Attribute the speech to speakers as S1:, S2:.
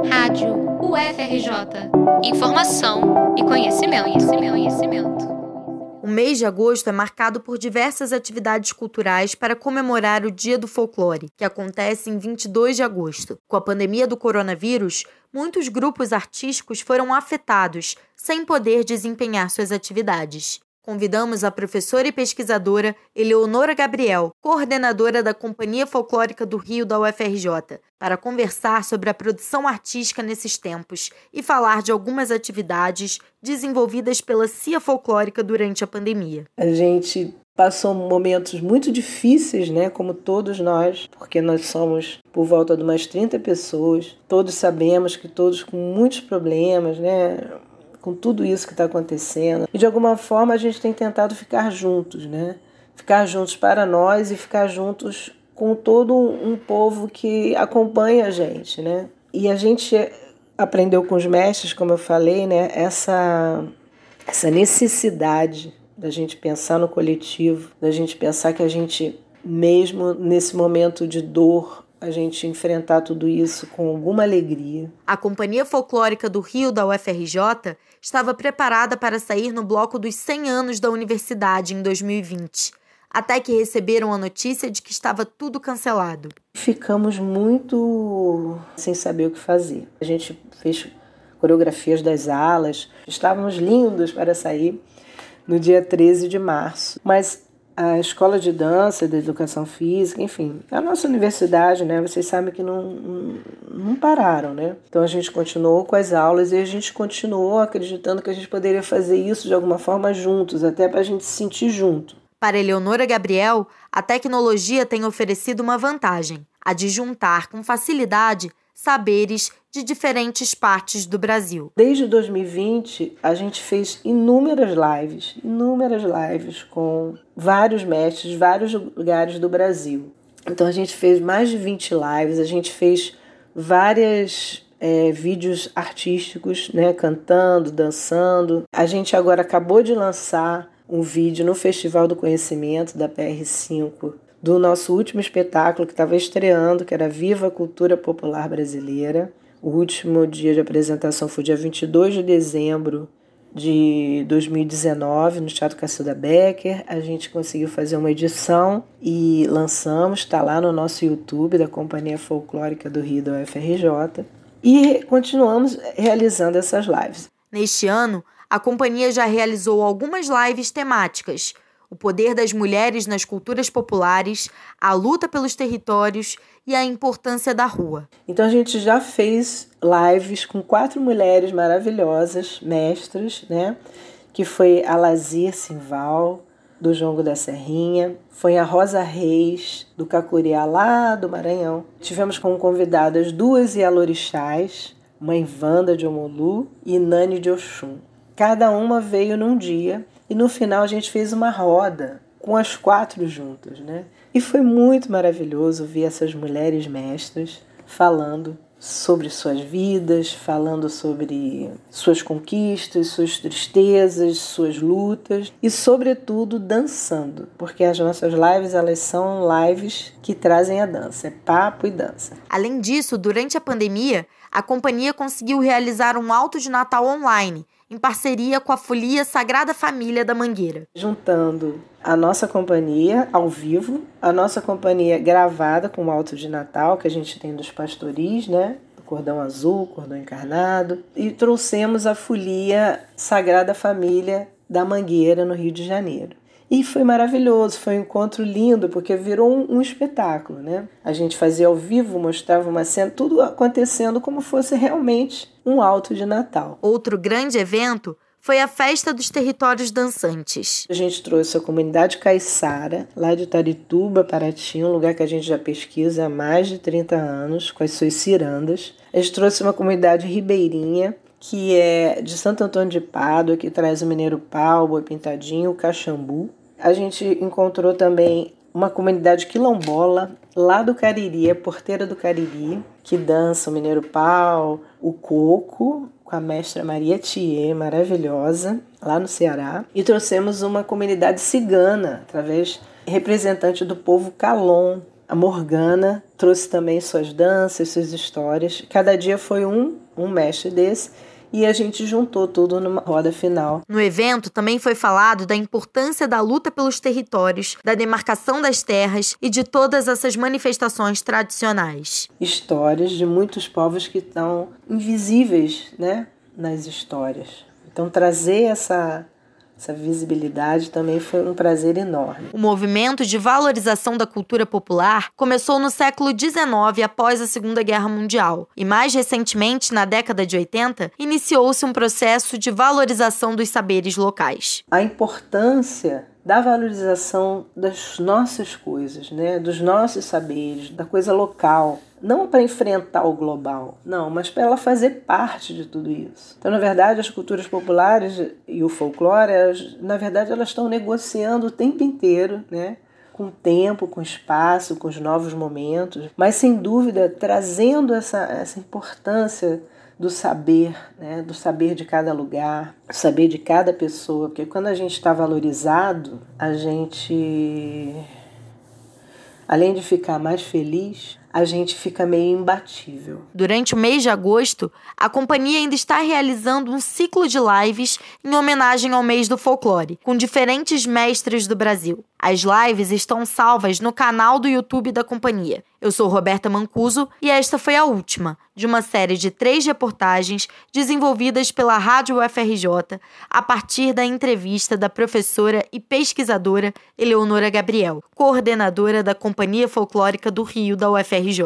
S1: Rádio UFRJ. Informação e conhecimento, conhecimento, conhecimento.
S2: O mês de agosto é marcado por diversas atividades culturais para comemorar o Dia do Folclore, que acontece em 22 de agosto. Com a pandemia do coronavírus, muitos grupos artísticos foram afetados, sem poder desempenhar suas atividades. Convidamos a professora e pesquisadora Eleonora Gabriel, coordenadora da Companhia Folclórica do Rio da UFRJ, para conversar sobre a produção artística nesses tempos e falar de algumas atividades desenvolvidas pela CIA Folclórica durante a pandemia.
S3: A gente passou momentos muito difíceis, né, como todos nós, porque nós somos por volta de umas 30 pessoas. Todos sabemos que todos com muitos problemas, né, com tudo isso que está acontecendo. E de alguma forma a gente tem tentado ficar juntos, né? Ficar juntos para nós e ficar juntos com todo um povo que acompanha a gente, né? E a gente aprendeu com os mestres, como eu falei, né? Essa, essa necessidade da gente pensar no coletivo, da gente pensar que a gente, mesmo nesse momento de dor, a gente enfrentar tudo isso com alguma alegria.
S2: A Companhia Folclórica do Rio da UFRJ estava preparada para sair no bloco dos 100 anos da universidade em 2020, até que receberam a notícia de que estava tudo cancelado.
S3: Ficamos muito sem saber o que fazer. A gente fez coreografias das alas, estávamos lindos para sair no dia 13 de março, mas a escola de dança, da educação física, enfim, a nossa universidade, né? Vocês sabem que não, não, pararam, né? Então a gente continuou com as aulas e a gente continuou acreditando que a gente poderia fazer isso de alguma forma juntos, até para a gente se sentir junto.
S2: Para Eleonora Gabriel, a tecnologia tem oferecido uma vantagem: a de juntar com facilidade saberes de diferentes partes do Brasil.
S3: Desde 2020, a gente fez inúmeras lives, inúmeras lives com vários mestres, vários lugares do Brasil. Então a gente fez mais de 20 lives, a gente fez vários é, vídeos artísticos, né, cantando, dançando. A gente agora acabou de lançar um vídeo no Festival do Conhecimento da PR5 do nosso último espetáculo que estava estreando, que era Viva a Cultura Popular Brasileira. O último dia de apresentação foi dia 22 de dezembro de 2019 no Teatro Cacilda Becker. A gente conseguiu fazer uma edição e lançamos, está lá no nosso YouTube da Companhia Folclórica do Rio da UFRJ. E continuamos realizando essas lives.
S2: Neste ano, a companhia já realizou algumas lives temáticas o poder das mulheres nas culturas populares, a luta pelos territórios e a importância da rua.
S3: Então a gente já fez lives com quatro mulheres maravilhosas, mestras, né? Que foi a Lazir Simval, do Jongo da Serrinha, foi a Rosa Reis, do Cacuriá, lá do Maranhão. Tivemos como convidadas duas Ialorixás, Mãe Vanda de Omolu e Nani de Oxum. Cada uma veio num dia e no final a gente fez uma roda com as quatro juntas, né? E foi muito maravilhoso ver essas mulheres mestras falando sobre suas vidas, falando sobre suas conquistas, suas tristezas, suas lutas e sobretudo dançando, porque as nossas lives elas são lives que trazem a dança, é papo e dança.
S2: Além disso, durante a pandemia, a companhia conseguiu realizar um alto de Natal online em parceria com a Folia Sagrada Família da Mangueira.
S3: Juntando a nossa companhia ao vivo, a nossa companhia gravada com o alto de Natal que a gente tem dos pastoris, né? Cordão azul, cordão encarnado, e trouxemos a Folia Sagrada Família da Mangueira no Rio de Janeiro. E foi maravilhoso, foi um encontro lindo, porque virou um, um, espetáculo, né? A gente fazia ao vivo, mostrava uma cena, tudo acontecendo como fosse realmente um alto de Natal.
S2: Outro grande evento foi a Festa dos Territórios Dançantes.
S3: A gente trouxe a comunidade caiçara, lá de Tarituba, Paraty, um lugar que a gente já pesquisa há mais de 30 anos, com as suas cirandas. A gente trouxe uma comunidade ribeirinha, que é de Santo Antônio de Pádua, que traz o mineiro pau, o pintadinho, o caxambu. A gente encontrou também uma comunidade quilombola lá do Cariri, a Porteira do Cariri, que dança o Mineiro Pau, o Coco, com a mestra Maria Thier, maravilhosa, lá no Ceará. E trouxemos uma comunidade cigana, através representante do povo Calon, A Morgana trouxe também suas danças, suas histórias. Cada dia foi um, um mestre desse e a gente juntou tudo numa roda final.
S2: No evento também foi falado da importância da luta pelos territórios, da demarcação das terras e de todas essas manifestações tradicionais.
S3: Histórias de muitos povos que estão invisíveis, né, nas histórias. Então trazer essa essa visibilidade também foi um prazer enorme.
S2: O movimento de valorização da cultura popular começou no século XIX, após a Segunda Guerra Mundial, e mais recentemente, na década de 80, iniciou-se um processo de valorização dos saberes locais.
S3: A importância da valorização das nossas coisas, né, dos nossos saberes, da coisa local, não para enfrentar o global, não, mas para ela fazer parte de tudo isso. Então, na verdade, as culturas populares e o folclore, elas, na verdade, elas estão negociando o tempo inteiro, né? com o tempo, com o espaço, com os novos momentos, mas sem dúvida trazendo essa, essa importância do saber, né? do saber de cada lugar, do saber de cada pessoa, porque quando a gente está valorizado, a gente, além de ficar mais feliz, a gente fica meio imbatível.
S2: Durante o mês de agosto, a companhia ainda está realizando um ciclo de lives em homenagem ao mês do folclore, com diferentes mestres do Brasil. As lives estão salvas no canal do YouTube da companhia. Eu sou Roberta Mancuso e esta foi a última de uma série de três reportagens desenvolvidas pela Rádio UFRJ a partir da entrevista da professora e pesquisadora Eleonora Gabriel, coordenadora da Companhia Folclórica do Rio da UFRJ.